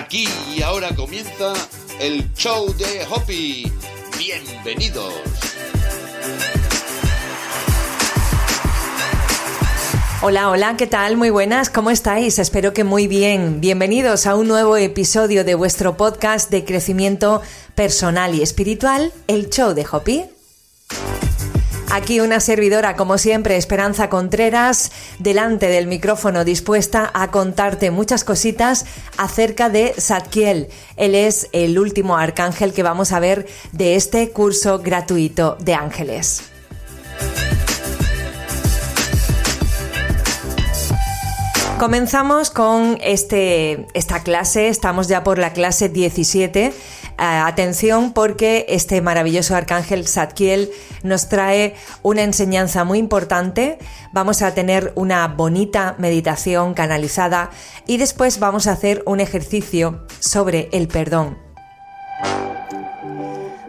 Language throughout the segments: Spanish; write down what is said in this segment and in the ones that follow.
Aquí y ahora comienza el show de Hoppy. Bienvenidos. Hola, hola, ¿qué tal? Muy buenas, ¿cómo estáis? Espero que muy bien. Bienvenidos a un nuevo episodio de vuestro podcast de crecimiento personal y espiritual, el show de Hopi. Aquí una servidora, como siempre, Esperanza Contreras, delante del micrófono dispuesta a contarte muchas cositas acerca de Zadkiel. Él es el último arcángel que vamos a ver de este curso gratuito de ángeles. Comenzamos con este, esta clase, estamos ya por la clase 17. Atención porque este maravilloso arcángel Zadkiel nos trae una enseñanza muy importante. Vamos a tener una bonita meditación canalizada y después vamos a hacer un ejercicio sobre el perdón.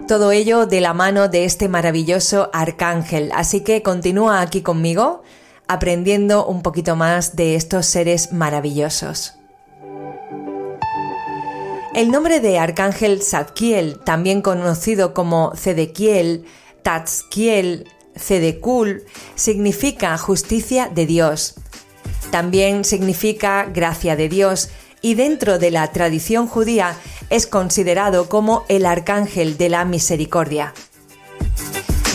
Todo ello de la mano de este maravilloso arcángel. Así que continúa aquí conmigo aprendiendo un poquito más de estos seres maravillosos. El nombre de Arcángel Zadkiel, también conocido como Zedekiel, Tatzkiel, Zedekul, significa justicia de Dios. También significa gracia de Dios y dentro de la tradición judía es considerado como el arcángel de la misericordia.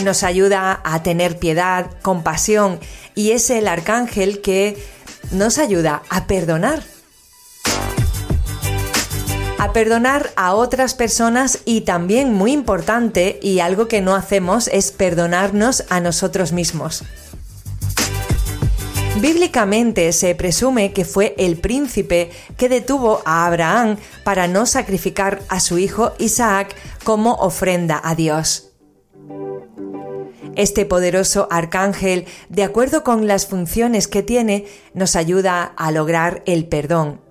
Nos ayuda a tener piedad, compasión y es el arcángel que nos ayuda a perdonar. A perdonar a otras personas y también muy importante y algo que no hacemos es perdonarnos a nosotros mismos. Bíblicamente se presume que fue el príncipe que detuvo a Abraham para no sacrificar a su hijo Isaac como ofrenda a Dios. Este poderoso arcángel, de acuerdo con las funciones que tiene, nos ayuda a lograr el perdón.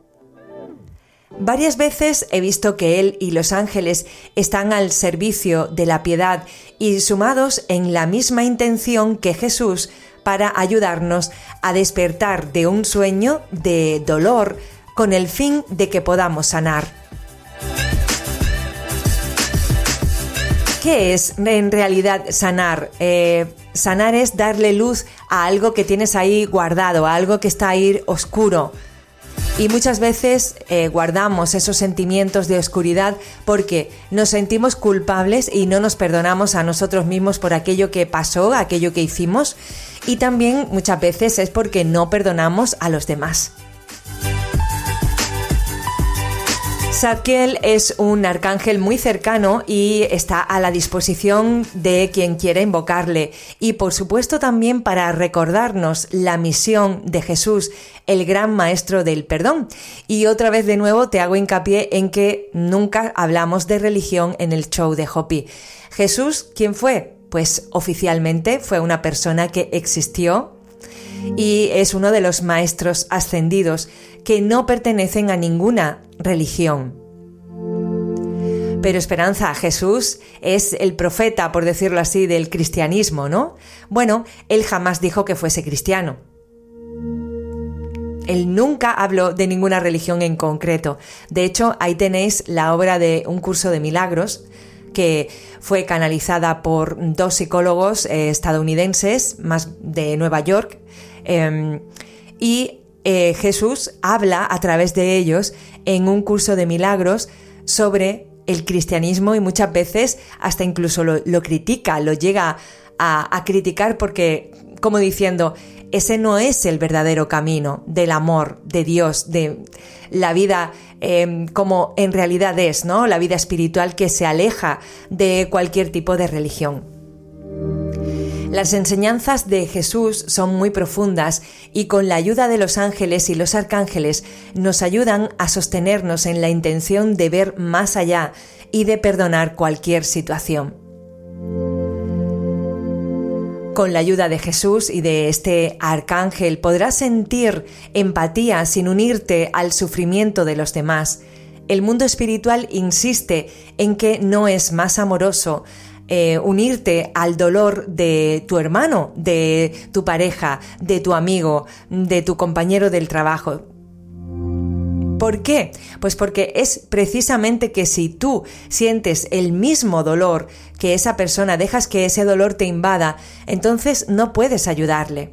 Varias veces he visto que él y los ángeles están al servicio de la piedad y sumados en la misma intención que Jesús para ayudarnos a despertar de un sueño de dolor con el fin de que podamos sanar. ¿Qué es en realidad sanar? Eh, sanar es darle luz a algo que tienes ahí guardado, a algo que está ahí oscuro. Y muchas veces eh, guardamos esos sentimientos de oscuridad porque nos sentimos culpables y no nos perdonamos a nosotros mismos por aquello que pasó, aquello que hicimos. Y también muchas veces es porque no perdonamos a los demás. Zadkiel es un arcángel muy cercano y está a la disposición de quien quiera invocarle. Y por supuesto también para recordarnos la misión de Jesús, el gran maestro del perdón. Y otra vez de nuevo te hago hincapié en que nunca hablamos de religión en el show de Hopi. Jesús, ¿quién fue? Pues oficialmente fue una persona que existió y es uno de los maestros ascendidos que no pertenecen a ninguna religión. Pero Esperanza, Jesús es el profeta, por decirlo así, del cristianismo, ¿no? Bueno, él jamás dijo que fuese cristiano. Él nunca habló de ninguna religión en concreto. De hecho, ahí tenéis la obra de Un curso de milagros, que fue canalizada por dos psicólogos eh, estadounidenses, más de Nueva York, em, y eh, Jesús habla a través de ellos en un curso de milagros sobre el cristianismo y muchas veces hasta incluso lo, critica, lo llega a, criticar porque, como diciendo, ese no es el verdadero camino del amor de Dios, de la vida em, como en realidad es, ¿no? La vida espiritual que se aleja de cualquier tipo de religión. Las enseñanzas de Jesús son muy profundas y con la ayuda de los ángeles y los arcángeles nos ayudan a sostenernos en la intención de ver más allá y de perdonar cualquier situación. Con la ayuda de Jesús y de este arcángel podrás sentir empatía sin unirte al sufrimiento de los demás. El mundo espiritual insiste en que no es más amoroso eh, unirte al dolor de tu hermano, de tu pareja, de tu amigo, de tu compañero del trabajo. ¿Por qué? Pues porque es precisamente que si tú sientes el mismo dolor que esa persona, dejas que ese dolor te invada, entonces no puedes ayudarle.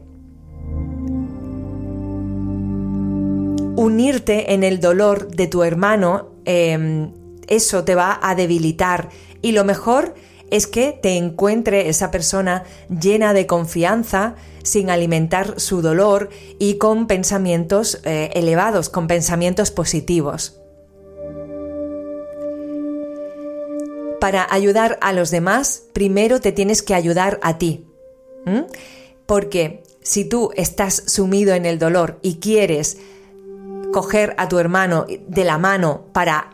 Unirte en el dolor de tu hermano, em, eso te va a debilitar y lo mejor es que te encuentre esa persona llena de confianza, sin alimentar su dolor y con pensamientos eh, elevados, con pensamientos positivos. Para ayudar a los demás, primero te tienes que ayudar a ti. Porque si tú estás sumido en el dolor y quieres coger a tu hermano de la mano para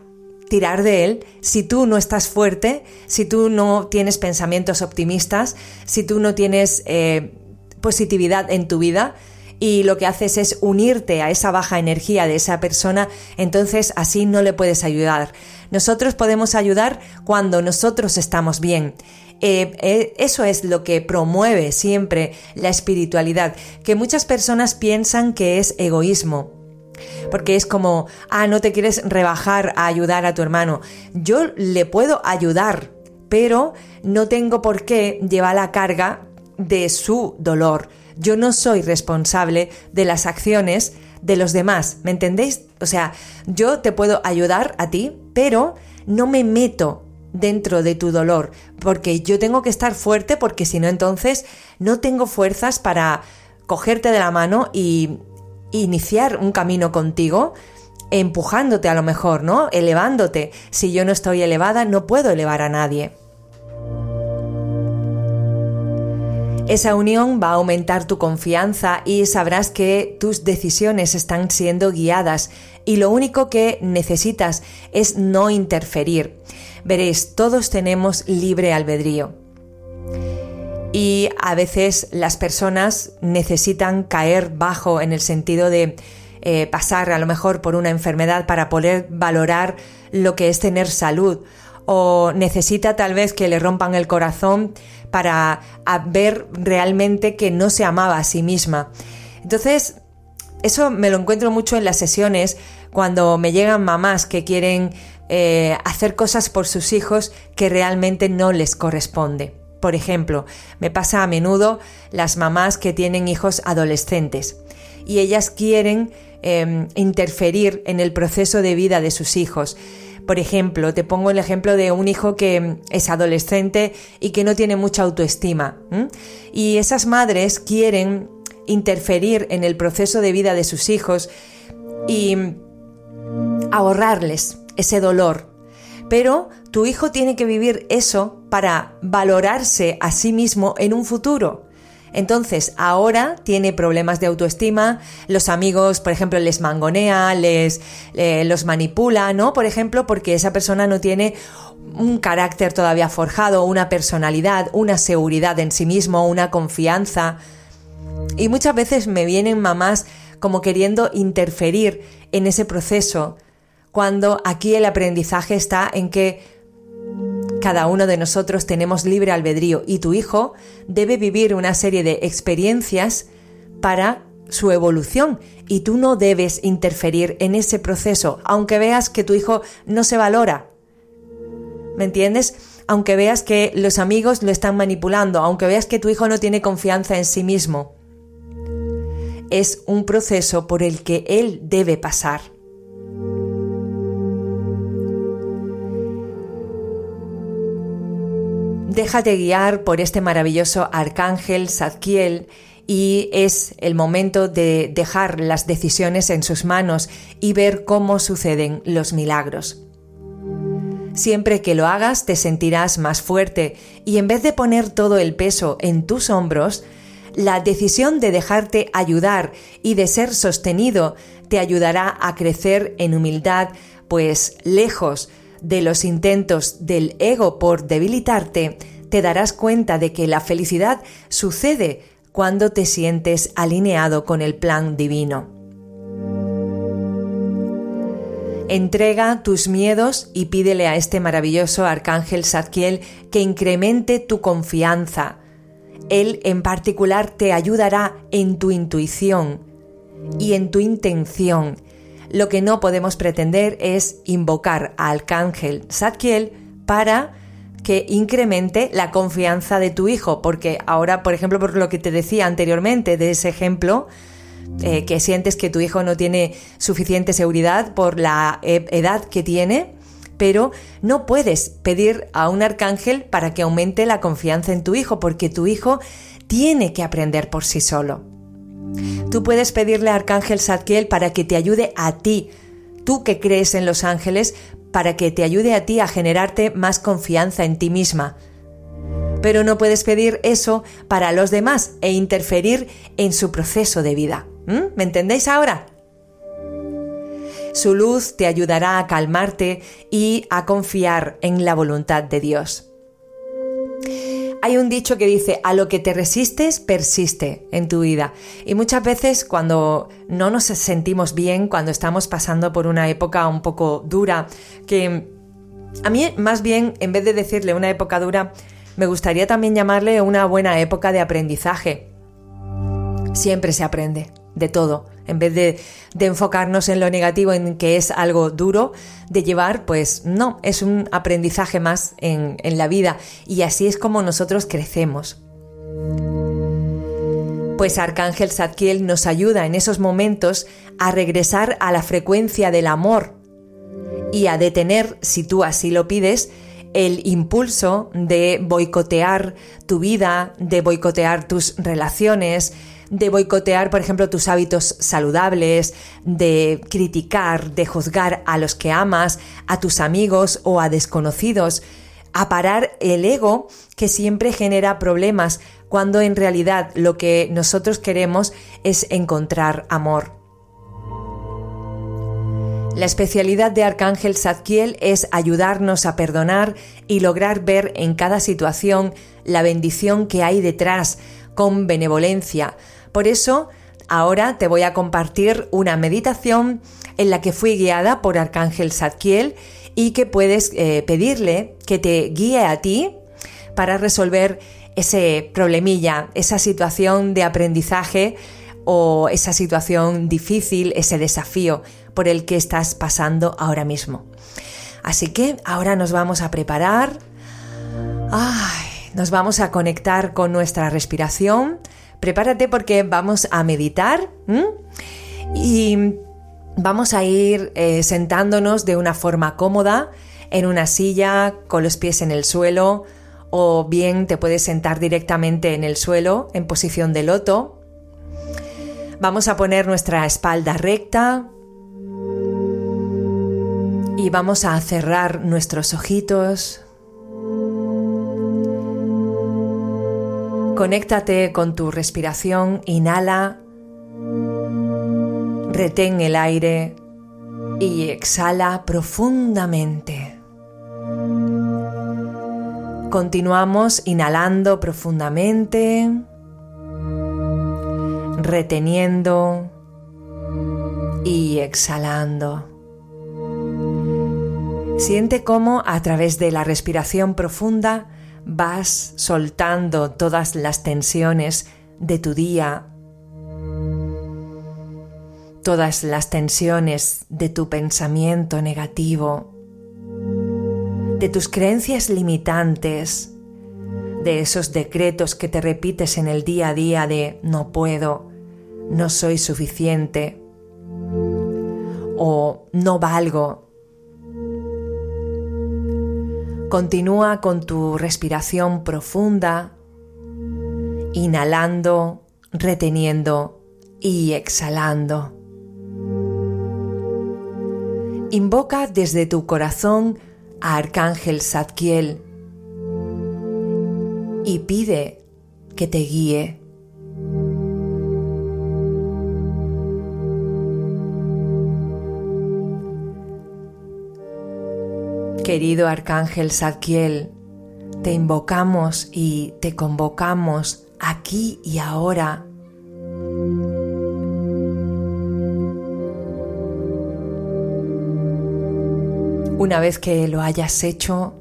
tirar de él si tú no estás fuerte, si tú no tienes pensamientos optimistas, si tú no tienes eh, positividad en tu vida y lo que haces es unirte a esa baja energía de esa persona, entonces así no le puedes ayudar. Nosotros podemos ayudar cuando nosotros estamos bien. Eh, eh, eso es lo que promueve siempre la espiritualidad, que muchas personas piensan que es egoísmo, porque es como, ah, no te quieres rebajar a ayudar a tu hermano. Yo le puedo ayudar, pero no tengo por qué llevar la carga de su dolor. Yo no soy responsable de las acciones de los demás, ¿me entendéis? O sea, yo te puedo ayudar a ti, pero no me meto dentro de tu dolor, porque yo tengo que estar fuerte porque si no entonces no tengo fuerzas para cogerte de la mano y iniciar un camino contigo empujándote a lo mejor, ¿no? Elevándote. Si yo no estoy elevada, no puedo elevar a nadie. Esa unión va a aumentar tu confianza y sabrás que tus decisiones están siendo guiadas y lo único que necesitas es no interferir. Veréis, todos tenemos libre albedrío. Y a veces las personas necesitan caer bajo en el sentido de eh, pasar a lo mejor por una enfermedad para poder valorar lo que es tener salud o necesita tal vez que le rompan el corazón para ver realmente que no se amaba a sí misma. Entonces, eso me lo encuentro mucho en las sesiones cuando me llegan mamás que quieren eh, hacer cosas por sus hijos que realmente no les corresponde. Por ejemplo, me pasa a menudo las mamás que tienen hijos adolescentes y ellas quieren em, interferir en el proceso de vida de sus hijos por ejemplo, te pongo el ejemplo de un hijo que es adolescente y que no tiene mucha autoestima. Y esas madres quieren interferir en el proceso de vida de sus hijos y ahorrarles ese dolor. Pero tu hijo tiene que vivir eso para valorarse a sí mismo en un futuro. Entonces, ahora tiene problemas de autoestima, los amigos, por ejemplo, les mangonea, les eh, los manipula, ¿no? Por ejemplo, porque esa persona no tiene un carácter todavía forjado, una personalidad, una seguridad en sí mismo, una confianza. Y muchas veces me vienen mamás como queriendo interferir en ese proceso, cuando aquí el aprendizaje está en que cada uno de nosotros tenemos libre albedrío y tu hijo debe vivir una serie de experiencias para su evolución y tú no debes interferir en ese proceso, aunque veas que tu hijo no se valora. ¿Me entiendes? Aunque veas que los amigos lo están manipulando, aunque veas que tu hijo no tiene confianza en sí mismo. Es un proceso por el que él debe pasar. Déjate guiar por este maravilloso arcángel Zadkiel y es el momento de dejar las decisiones en sus manos y ver cómo suceden los milagros. Siempre que lo hagas te sentirás más fuerte y en vez de poner todo el peso en tus hombros, la decisión de dejarte ayudar y de ser sostenido te ayudará a crecer en humildad, pues lejos de los intentos del ego por debilitarte, te darás cuenta de que la felicidad sucede cuando te sientes alineado con el plan divino. Entrega tus miedos y pídele a este maravilloso arcángel Zadkiel que incremente tu confianza. Él en particular te ayudará en tu intuición y en tu intención lo que no podemos pretender es invocar al arcángel Zadkiel para que incremente la confianza de tu hijo, porque ahora, por ejemplo, por lo que te decía anteriormente de ese ejemplo, eh, que sientes que tu hijo no tiene suficiente seguridad por la e-, edad que tiene, pero no puedes pedir a un arcángel para que aumente la confianza en tu hijo, porque tu hijo tiene que aprender por sí solo. Tú puedes pedirle a Arcángel Zadkiel para que te ayude a ti, tú que crees en los ángeles, para que te ayude a ti a generarte más confianza en ti misma. Pero no puedes pedir eso para los demás e interferir en su proceso de vida. ¿Mm? ¿Me entendéis ahora? Su luz te ayudará a calmarte y a confiar en la voluntad de Dios. Hay un dicho que dice, a lo que te resistes, persiste en tu vida. Y muchas veces cuando no nos sentimos bien, cuando estamos pasando por una época un poco dura, que a mí más bien, en vez de decirle una época dura, me gustaría también llamarle una buena época de aprendizaje. Siempre se aprende de todo. En vez de, enfocarnos en lo negativo, en que es algo duro de llevar, pues no, es un aprendizaje más en, la vida. Y así es como nosotros crecemos. Pues Arcángel Zadkiel nos ayuda en esos momentos a regresar a la frecuencia del amor y a detener, si tú así lo pides, el impulso de boicotear tu vida, de boicotear tus relaciones, de boicotear, por ejemplo, tus hábitos saludables, de criticar, de juzgar a los que amas, a tus amigos o a desconocidos, a parar el ego que siempre genera problemas cuando en realidad lo que nosotros queremos es encontrar amor. La especialidad de Arcángel Zadkiel es ayudarnos a perdonar y lograr ver en cada situación la bendición que hay detrás con benevolencia, por eso, ahora te voy a compartir una meditación en la que fui guiada por Arcángel Zadkiel y que puedes eh, pedirle que te guíe a ti para resolver ese problemilla, esa situación de aprendizaje o esa situación difícil, ese desafío por el que estás pasando ahora mismo. Así que ahora nos vamos a preparar. nos vamos a conectar con nuestra respiración prepárate porque vamos a meditar y vamos a ir eh, sentándonos de una forma cómoda en una silla con los pies en el suelo o bien te puedes sentar directamente en el suelo en posición de loto. Vamos a poner nuestra espalda recta y vamos a cerrar nuestros ojitos. Conéctate con tu respiración, inhala, retén el aire y exhala profundamente. Continuamos inhalando profundamente, reteniendo y exhalando. Siente cómo a través de la respiración profunda vas soltando todas las tensiones de tu día, todas las tensiones de tu pensamiento negativo, de tus creencias limitantes, de esos decretos que te repites en el día a día de no puedo, no soy suficiente o no valgo, Continúa con tu respiración profunda, inhalando, reteniendo y exhalando. Invoca desde tu corazón a Arcángel Zadkiel y pide que te guíe. Querido Arcángel Zadkiel, te invocamos y te convocamos aquí y ahora. Una vez que lo hayas hecho,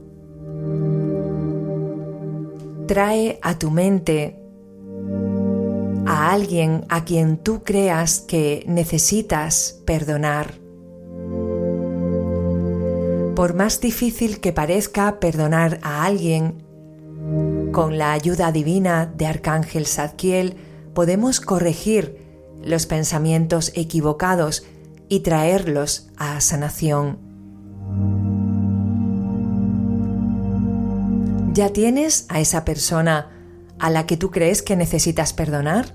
trae a tu mente a alguien a quien tú creas que necesitas perdonar Por más difícil que parezca perdonar a alguien, con la ayuda divina de Arcángel Zadkiel podemos corregir los pensamientos equivocados y traerlos a sanación. ¿Ya tienes a esa persona a la que tú crees que necesitas perdonar?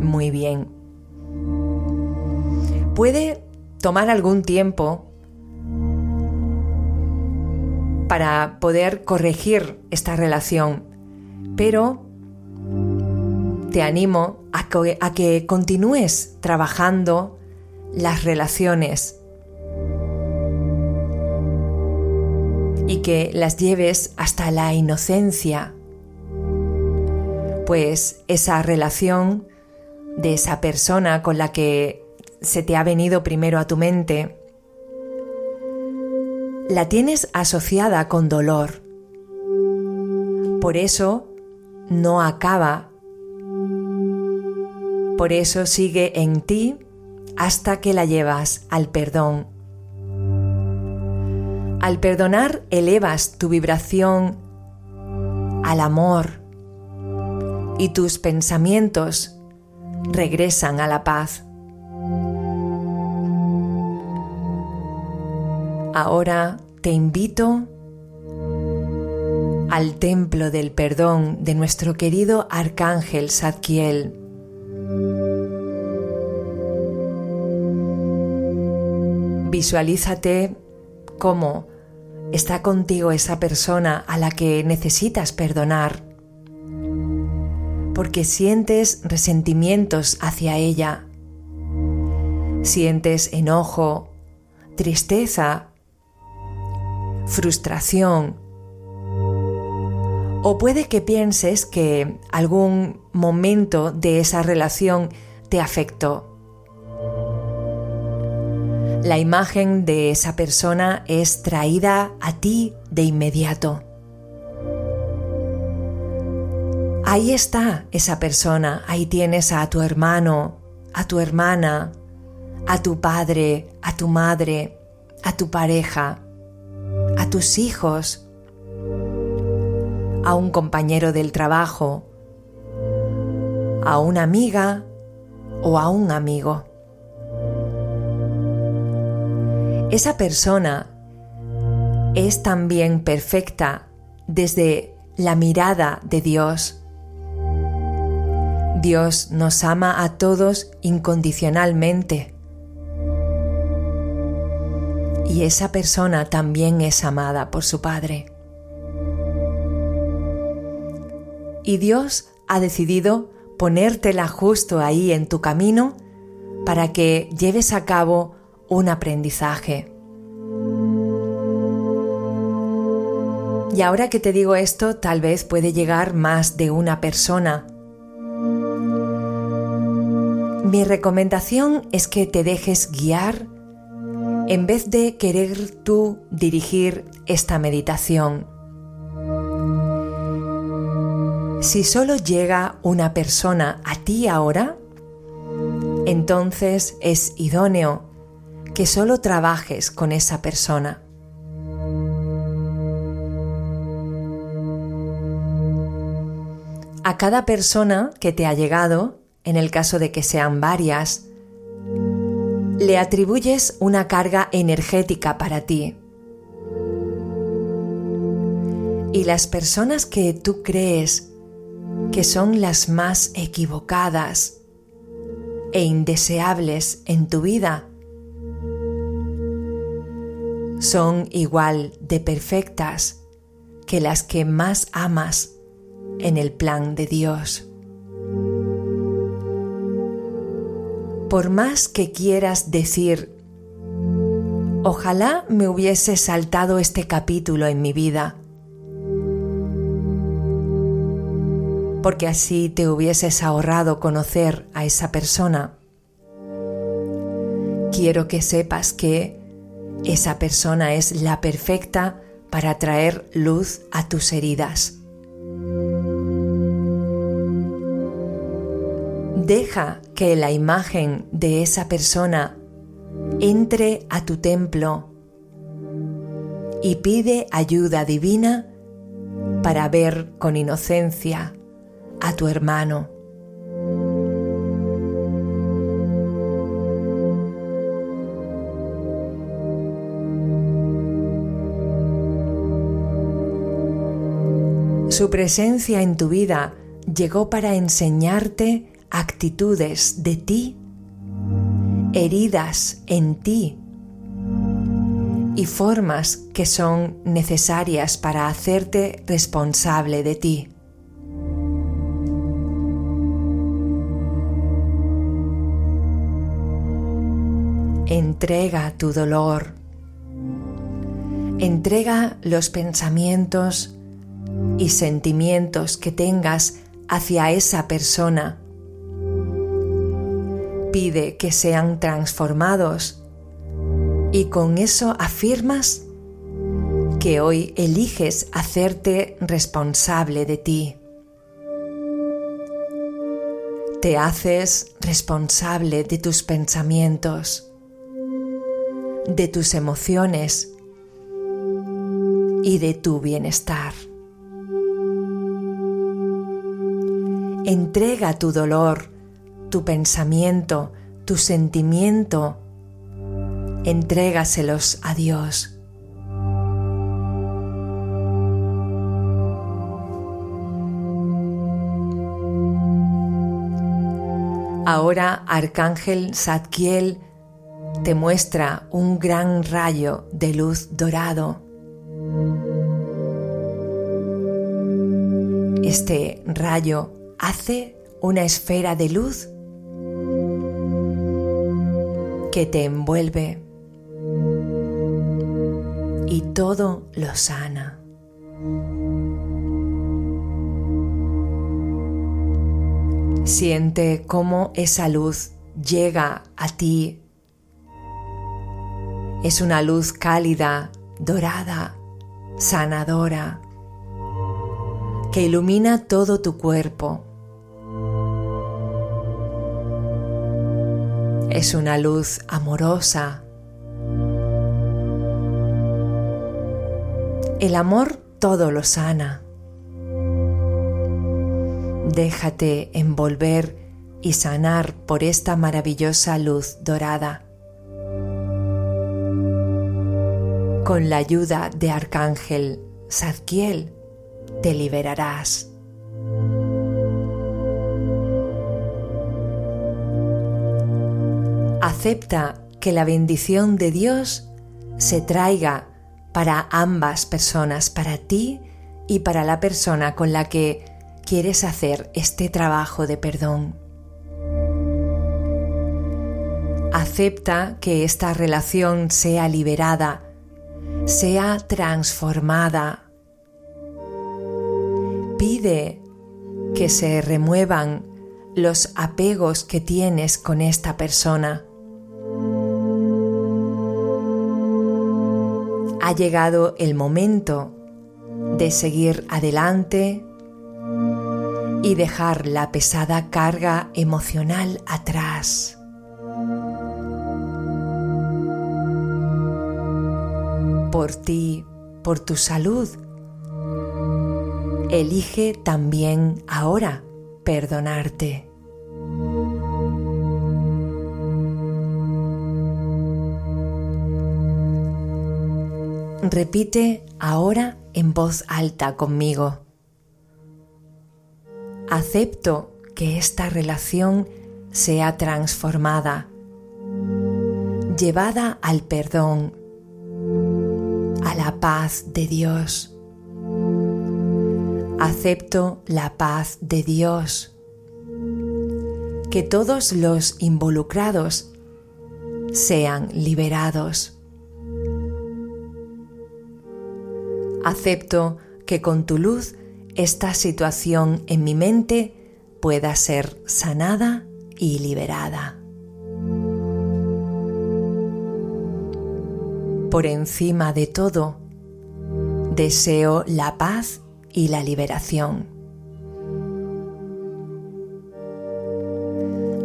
Muy bien. Puede tomar algún tiempo para poder corregir esta relación, pero te animo a que, continúes trabajando las relaciones y que las lleves hasta la inocencia, pues esa relación de esa persona con la que se te ha venido primero a tu mente, la tienes asociada con dolor. Por eso no acaba. Por eso sigue en ti hasta que la llevas al perdón. Al perdonar elevas tu vibración al amor y tus pensamientos regresan a la paz. Ahora te invito al templo del perdón de nuestro querido arcángel Zadkiel. Visualízate cómo está contigo esa persona a la que necesitas perdonar, porque sientes resentimientos hacia ella, sientes enojo, tristeza frustración. O puede que pienses que algún momento de esa relación te afectó. La imagen de esa persona es traída a ti de inmediato. Ahí está esa persona, ahí tienes a tu hermano, a tu hermana, a tu padre, a tu madre, a tu pareja tus hijos, a un compañero del trabajo, a una amiga o a un amigo. Esa persona es también perfecta desde la mirada de Dios. Dios nos ama a todos incondicionalmente y esa persona también es amada por su Padre. Y Dios ha decidido ponértela justo ahí en tu camino para que lleves a cabo un aprendizaje. Y ahora que te digo esto, tal vez puede llegar más de una persona. Mi recomendación es que te dejes guiar en vez de querer tú dirigir esta meditación. Si solo llega una persona a ti ahora, entonces es idóneo que solo trabajes con esa persona. A cada persona que te ha llegado, en el caso de que sean varias, le atribuyes una carga energética para ti. Y las personas que tú crees que son las más equivocadas e indeseables en tu vida son igual de perfectas que las que más amas en el plan de Dios. Por más que quieras decir, ojalá me hubiese saltado este capítulo en mi vida, porque así te hubieses ahorrado conocer a esa persona. Quiero que sepas que esa persona es la perfecta para traer luz a tus heridas. Deja que la imagen de esa persona entre a tu templo y pide ayuda divina para ver con inocencia a tu hermano. Su presencia en tu vida llegó para enseñarte actitudes de ti, heridas en ti y formas que son necesarias para hacerte responsable de ti. Entrega tu dolor. Entrega los pensamientos y sentimientos que tengas hacia esa persona. Pide que sean transformados y con eso afirmas que hoy eliges hacerte responsable de ti. Te haces responsable de tus pensamientos, de tus emociones y de tu bienestar. Entrega tu dolor, tu pensamiento, tu sentimiento, entrégaselos a Dios. Ahora Arcángel Zadkiel te muestra un gran rayo de luz dorado. Este rayo hace una esfera de luz que te envuelve y todo lo sana. Siente cómo esa luz llega a ti. Es una luz cálida, dorada, sanadora, que ilumina todo tu cuerpo es una luz amorosa. El amor todo lo sana. Déjate envolver y sanar por esta maravillosa luz dorada. Con la ayuda de Arcángel Zadkiel te liberarás. Acepta que la bendición de Dios se traiga para ambas personas, para ti y para la persona con la que quieres hacer este trabajo de perdón. Acepta que esta relación sea liberada, sea transformada. Pide que se remuevan los apegos que tienes con esta persona ha llegado el momento de seguir adelante y dejar la pesada carga emocional atrás. Por ti, por tu salud, elige también ahora perdonarte. Repite ahora en voz alta conmigo. Acepto que esta relación sea transformada, llevada al perdón, a la paz de Dios. Acepto la paz de Dios. Que todos los involucrados sean liberados Acepto que con tu luz esta situación en mi mente pueda ser sanada y liberada. Por encima de todo, deseo la paz y la liberación.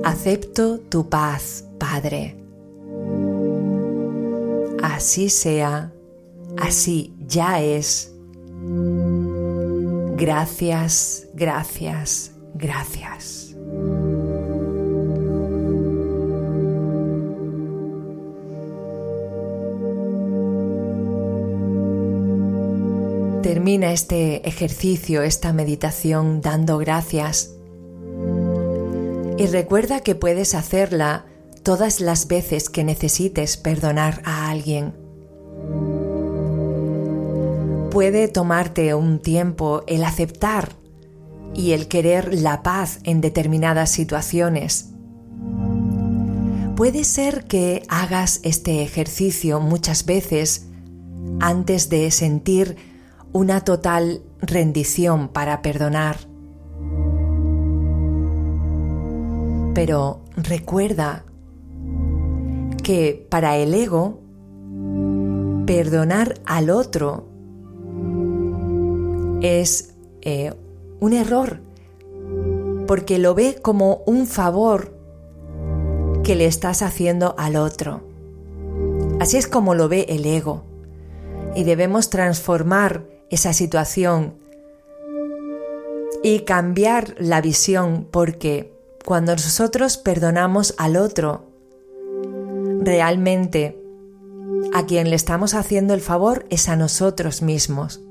Acepto tu paz, Padre. Así sea, así ya es. Gracias, gracias, gracias. Termina este ejercicio, esta meditación dando gracias. Y recuerda que puedes hacerla todas las veces que necesites perdonar a alguien. Puede tomarte un tiempo el aceptar y el querer la paz en determinadas situaciones. Puede ser que hagas este ejercicio muchas veces antes de sentir una total rendición para perdonar. Pero recuerda que para el ego, perdonar al otro es eh, un error, porque lo ve como un favor que le estás haciendo al otro. Así es como lo ve el ego. Y debemos transformar esa situación y cambiar la visión porque cuando nosotros perdonamos al otro, realmente a quien le estamos haciendo el favor es a nosotros mismos.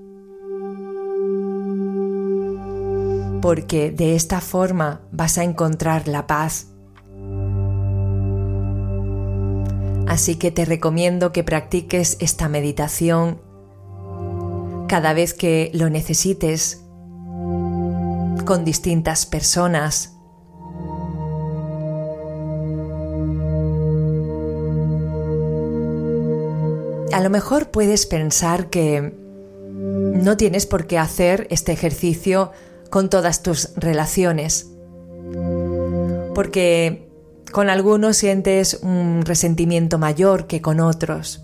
Porque de esta forma vas a encontrar la paz. Así que te recomiendo que practiques esta meditación cada vez que lo necesites con distintas personas A lo mejor puedes pensar que no tienes por qué hacer este ejercicio con todas tus relaciones, porque con algunos sientes un resentimiento mayor que con otros.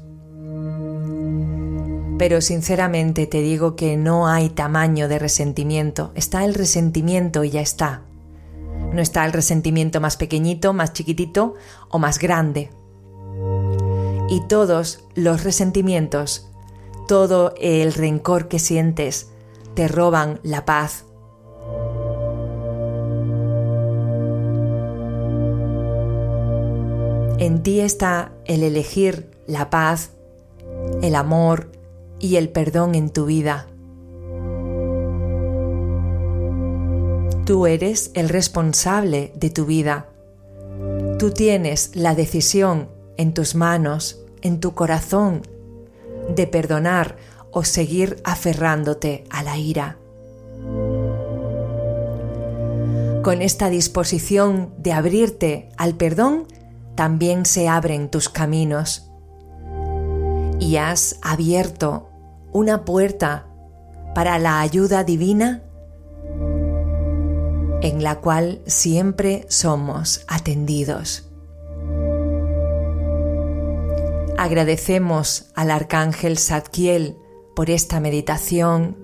Pero sinceramente te digo que no hay tamaño de resentimiento, está el resentimiento y ya está. No está el resentimiento más pequeñito, más chiquitito o más grande y todos los resentimientos, todo el rencor que sientes, te roban la paz. En ti está el elegir la paz, el amor y el perdón en tu vida. Tú eres el responsable de tu vida. Tú tienes la decisión en tus manos en tu corazón de perdonar o seguir aferrándote a la ira. Con esta disposición de abrirte al perdón, también se abren tus caminos. Y has abierto una puerta para la ayuda divina en la cual siempre somos atendidos. Agradecemos al arcángel Zadkiel por esta meditación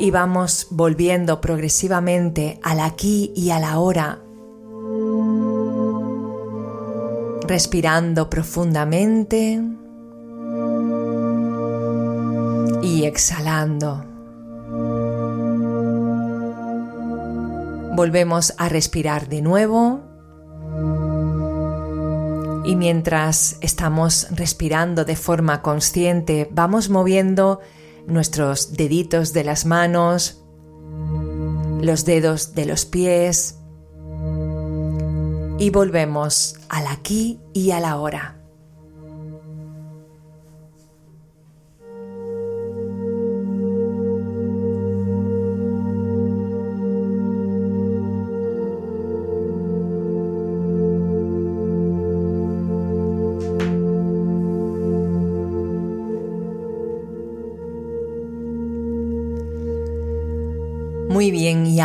y vamos volviendo progresivamente al aquí y a la hora, respirando profundamente y exhalando. Volvemos a respirar de nuevo. Y mientras estamos respirando de forma consciente, vamos moviendo nuestros deditos de las manos, los dedos de los pies y volvemos al aquí y a la hora.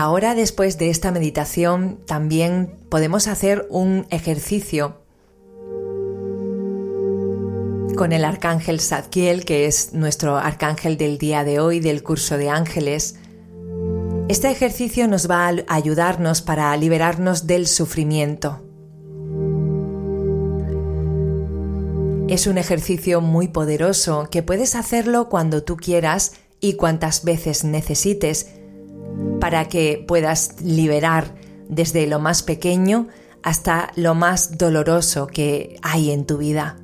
Ahora después de esta meditación también podemos hacer un ejercicio con el arcángel Zadkiel, que es nuestro arcángel del día de hoy del curso de ángeles. Este ejercicio nos va a ayudarnos para liberarnos del sufrimiento. Es un ejercicio muy poderoso que puedes hacerlo cuando tú quieras y cuantas veces necesites para que puedas liberar desde lo más pequeño hasta lo más doloroso que hay en tu vida.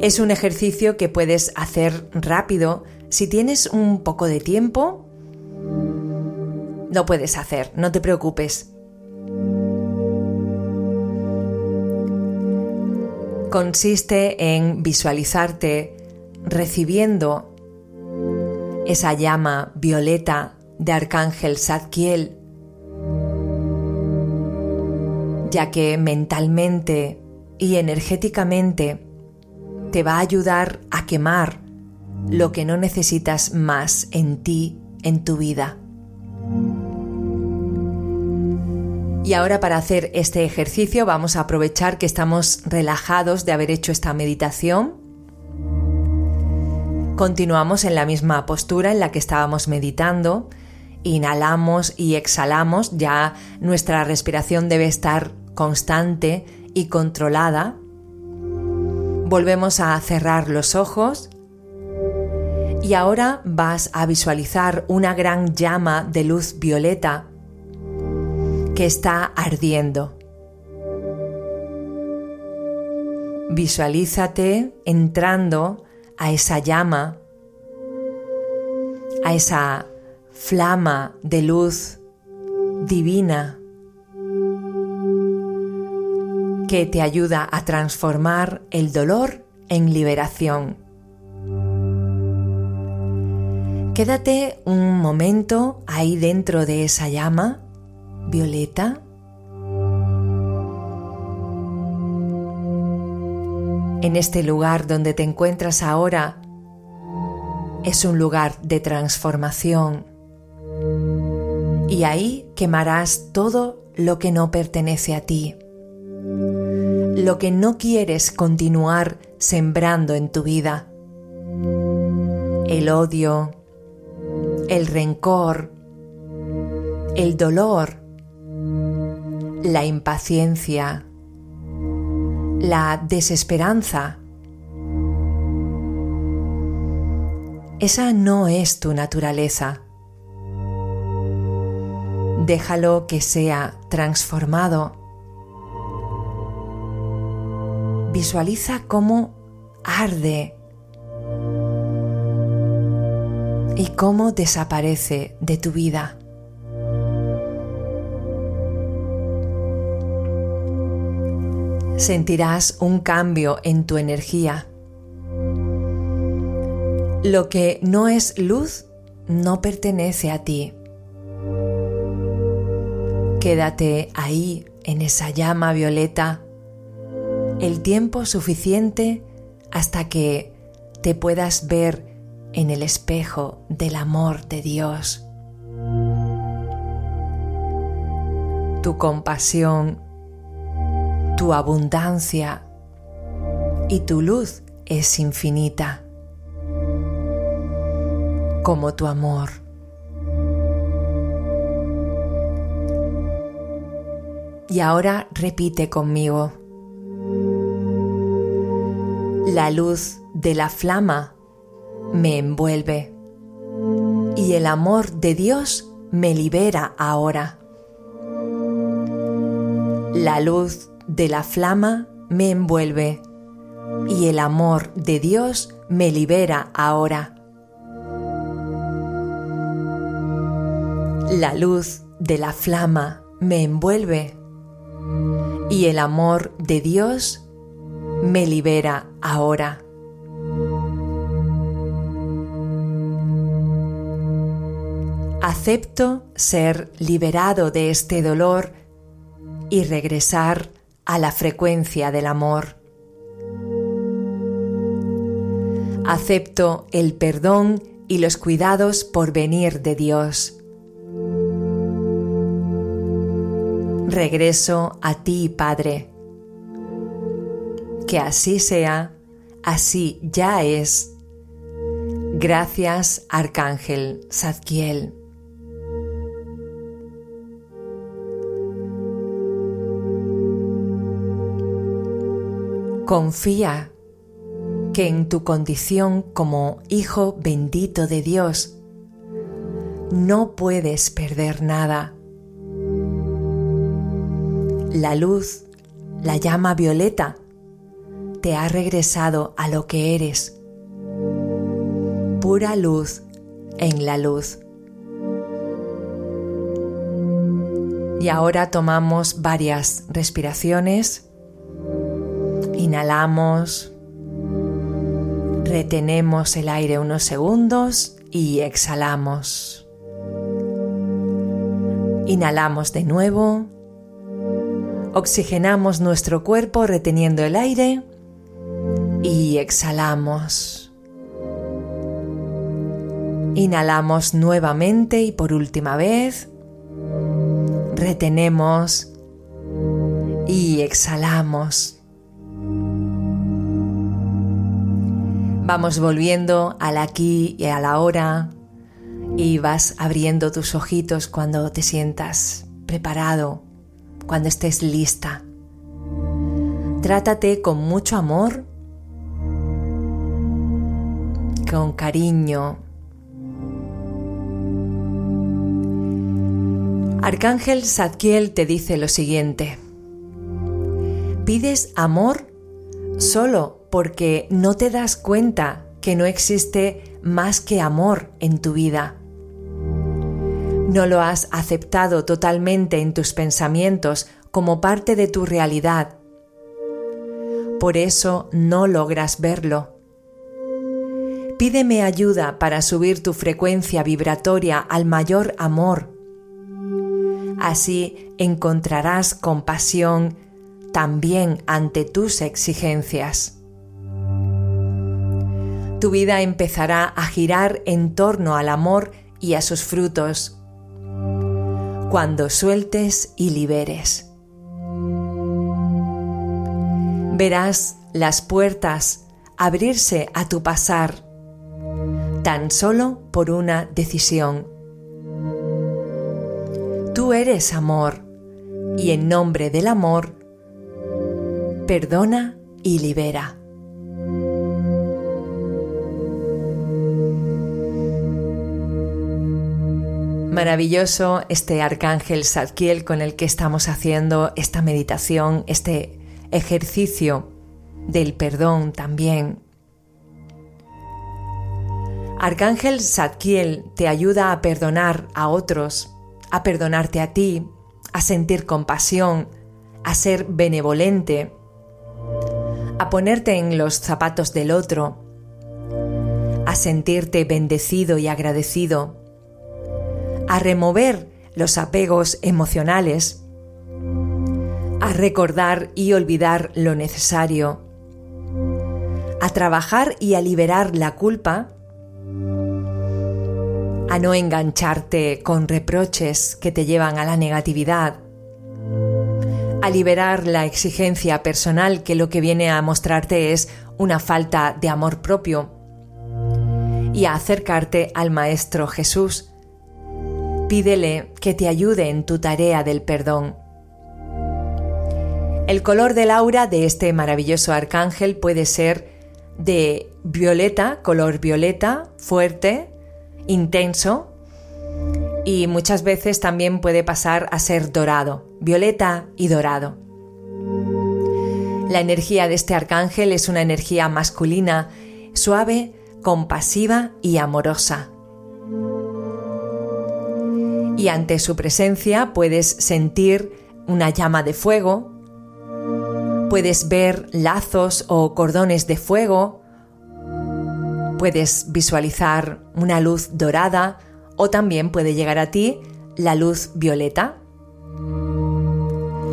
Es un ejercicio que puedes hacer rápido si tienes un poco de tiempo. Lo puedes hacer, no te preocupes. Consiste en visualizarte recibiendo esa llama violeta de Arcángel Zadkiel, ya que mentalmente y energéticamente te va a ayudar a quemar lo que no necesitas más en ti, en tu vida. Y ahora para hacer este ejercicio vamos a aprovechar que estamos relajados de haber hecho esta meditación. Continuamos en la misma postura en la que estábamos meditando. Inhalamos y exhalamos, ya nuestra respiración debe estar constante y controlada Volvemos a cerrar los ojos y ahora vas a visualizar una gran llama de luz violeta que está ardiendo. Visualízate entrando a esa llama, a esa flama de luz divina que te ayuda a transformar el dolor en liberación. Quédate un momento ahí dentro de esa llama violeta. En este lugar donde te encuentras ahora es un lugar de transformación. Y ahí quemarás todo lo que no pertenece a ti. Lo que no quieres continuar sembrando en tu vida. El odio, el rencor, el dolor, la impaciencia, la desesperanza. Esa no es tu naturaleza. Déjalo que sea transformado Visualiza cómo arde y cómo desaparece de tu vida. Sentirás un cambio en tu energía. Lo que no es luz no pertenece a ti. Quédate ahí en esa llama violeta el tiempo suficiente hasta que te puedas ver en el espejo del amor de Dios. Tu compasión, tu abundancia y tu luz es infinita, como tu amor. Y ahora repite conmigo la luz de la flama me envuelve y el amor de Dios me libera ahora. La luz de la flama me envuelve y el amor de Dios me libera ahora. La luz de la flama me envuelve y el amor de Dios me libera ahora. Acepto ser liberado de este dolor y regresar a la frecuencia del amor. Acepto el perdón y los cuidados por venir de Dios. Regreso a ti, Padre que así sea, así ya es. Gracias, Arcángel Zadkiel. Confía que en tu condición como hijo bendito de Dios no puedes perder nada. La luz, la llama violeta, te ha regresado a lo que eres. Pura luz en la luz. Y ahora tomamos varias respiraciones. Inhalamos, retenemos el aire unos segundos y exhalamos. Inhalamos de nuevo, oxigenamos nuestro cuerpo reteniendo el aire y exhalamos. Inhalamos nuevamente y por última vez retenemos y exhalamos. Vamos volviendo al aquí y a la hora y vas abriendo tus ojitos cuando te sientas preparado, cuando estés lista. Trátate con mucho amor, con cariño. Arcángel Zadkiel te dice lo siguiente. Pides amor solo porque no te das cuenta que no existe más que amor en tu vida. No lo has aceptado totalmente en tus pensamientos como parte de tu realidad. Por eso no logras verlo. Pídeme ayuda para subir tu frecuencia vibratoria al mayor amor. Así encontrarás compasión también ante tus exigencias tu vida empezará a girar en torno al amor y a sus frutos. Cuando sueltes y liberes. Verás las puertas abrirse a tu pasar, tan solo por una decisión. Tú eres amor, y en nombre del amor, perdona y libera. Maravilloso este arcángel Zadkiel con el que estamos haciendo esta meditación, este ejercicio del perdón también. Arcángel Zadkiel te ayuda a perdonar a otros, a perdonarte a ti, a sentir compasión, a ser benevolente, a ponerte en los zapatos del otro, a sentirte bendecido y agradecido a remover los apegos emocionales, a recordar y olvidar lo necesario, a trabajar y a liberar la culpa, a no engancharte con reproches que te llevan a la negatividad, a liberar la exigencia personal que lo que viene a mostrarte es una falta de amor propio y a acercarte al Maestro Jesús, Pídele que te ayude en tu tarea del perdón. El color del aura de este maravilloso arcángel puede ser de violeta, color violeta, fuerte, intenso, y muchas veces también puede pasar a ser dorado, violeta y dorado. La energía de este arcángel es una energía masculina, suave, compasiva y amorosa y ante su presencia puedes sentir una llama de fuego, puedes ver lazos o cordones de fuego, puedes visualizar una luz dorada o también puede llegar a ti la luz violeta.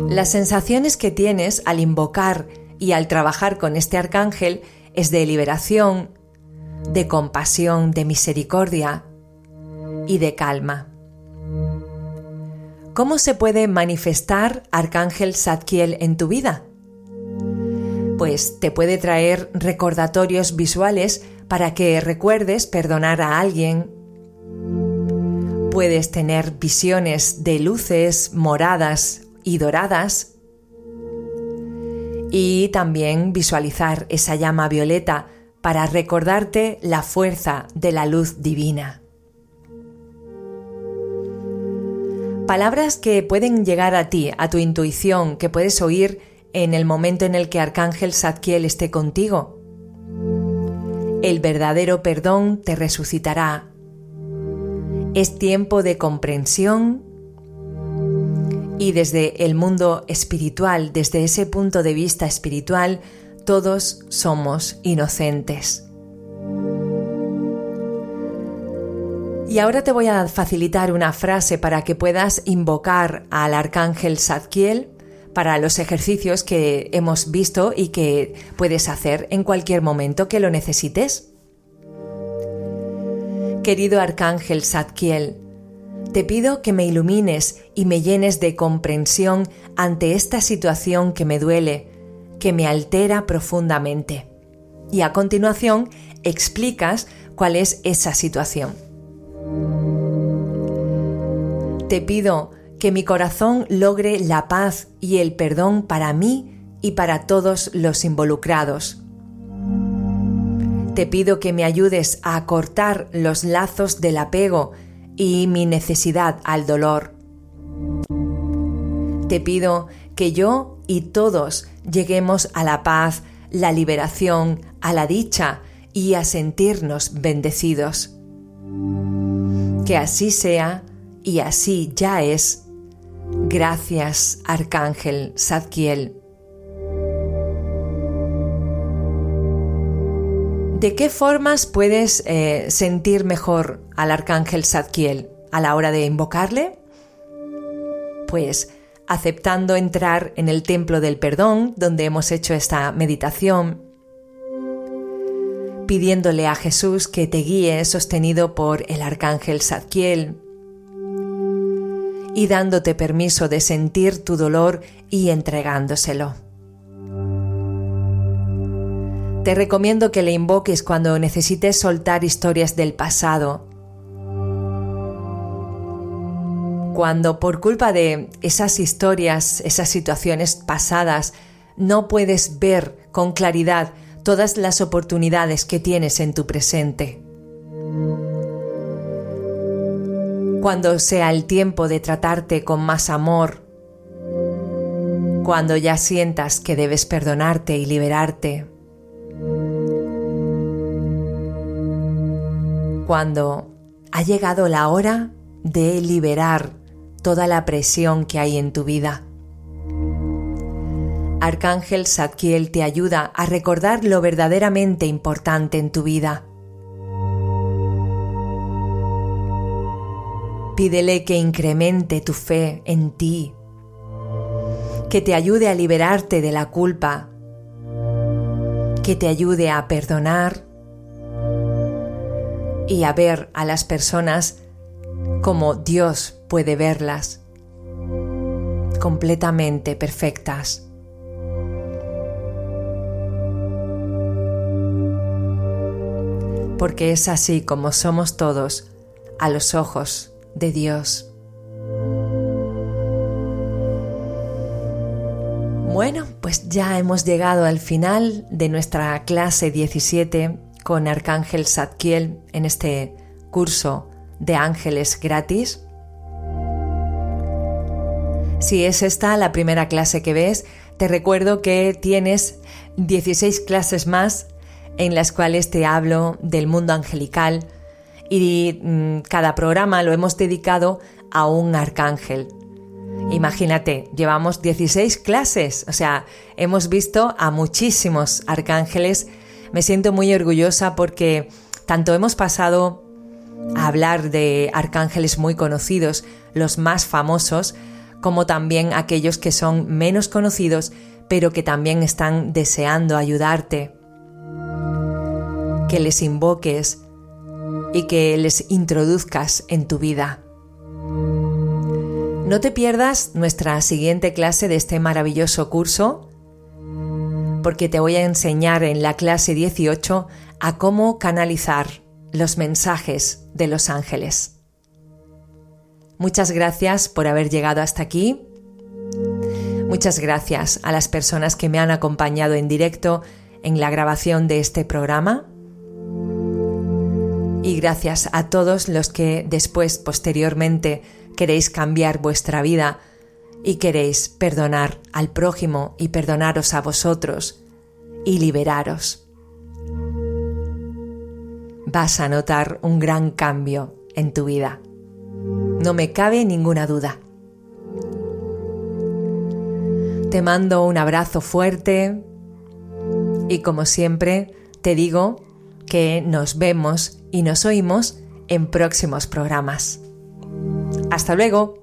Las sensaciones que tienes al invocar y al trabajar con este arcángel es de liberación, de compasión, de misericordia y de calma. ¿Cómo se puede manifestar Arcángel Zadkiel en tu vida? Pues te puede traer recordatorios visuales para que recuerdes perdonar a alguien. Puedes tener visiones de luces moradas y doradas. y también visualizar esa llama violeta para recordarte la fuerza de la luz divina. Palabras que pueden llegar a ti, a tu intuición, que puedes oír en el momento en el que Arcángel Zadkiel esté contigo. El verdadero perdón te resucitará. Es tiempo de comprensión y desde el mundo espiritual, desde ese punto de vista espiritual, todos somos inocentes. Y ahora te voy a facilitar una frase para que puedas invocar al arcángel Zadkiel para los ejercicios que hemos visto y que puedes hacer en cualquier momento que lo necesites. Querido arcángel Zadkiel, te pido que me ilumines y me llenes de comprensión ante esta situación que me duele, que me altera profundamente. Y a continuación explicas cuál es esa situación. Te pido que mi corazón logre la paz y el perdón para mí y para todos los involucrados. Te pido que me ayudes a cortar los lazos del apego y mi necesidad al dolor. Te pido que yo y todos lleguemos a la paz, la liberación, a la dicha y a sentirnos bendecidos. Que así sea y así ya es. Gracias, Arcángel Zadkiel. ¿De qué formas puedes eh, sentir mejor al Arcángel Zadkiel a la hora de invocarle? Pues aceptando entrar en el templo del perdón, donde hemos hecho esta meditación, pidiéndole a Jesús que te guíe sostenido por el Arcángel Zadkiel, y dándote permiso de sentir tu dolor y entregándoselo. Te recomiendo que le invoques cuando necesites soltar historias del pasado. Cuando por culpa de esas historias, esas situaciones pasadas, no puedes ver con claridad todas las oportunidades que tienes en tu presente. cuando sea el tiempo de tratarte con más amor, cuando ya sientas que debes perdonarte y liberarte, cuando ha llegado la hora de liberar toda la presión que hay en tu vida. Arcángel Zadkiel te ayuda a recordar lo verdaderamente importante en tu vida Pídele que incremente tu fe en ti, que te ayude a liberarte de la culpa, que te ayude a perdonar y a ver a las personas como Dios puede verlas, completamente perfectas. Porque es así como somos todos a los ojos de Dios. Bueno, pues ya hemos llegado al final de nuestra clase 17 con Arcángel Zadkiel en este curso de ángeles gratis. Si es esta la primera clase que ves, te recuerdo que tienes 16 clases más en las cuales te hablo del mundo angelical, y mm, cada programa lo hemos dedicado a un arcángel. Imagínate, llevamos 16 clases, o sea, hemos visto a muchísimos arcángeles. Me siento muy orgullosa porque tanto hemos pasado a hablar de arcángeles muy conocidos, los más famosos, como también aquellos que son menos conocidos, pero que también están deseando ayudarte. Que les invoques, y que les introduzcas en tu vida. No te pierdas nuestra siguiente clase de este maravilloso curso, porque te voy a enseñar en la clase 18 a cómo canalizar los mensajes de los ángeles. Muchas gracias por haber llegado hasta aquí. Muchas gracias a las personas que me han acompañado en directo en la grabación de este programa. Y gracias a todos los que después, posteriormente, queréis cambiar vuestra vida y queréis perdonar al prójimo y perdonaros a vosotros y liberaros. Vas a notar un gran cambio en tu vida. No me cabe ninguna duda. Te mando un abrazo fuerte y como siempre te digo que nos vemos y nos oímos en próximos programas. Hasta luego.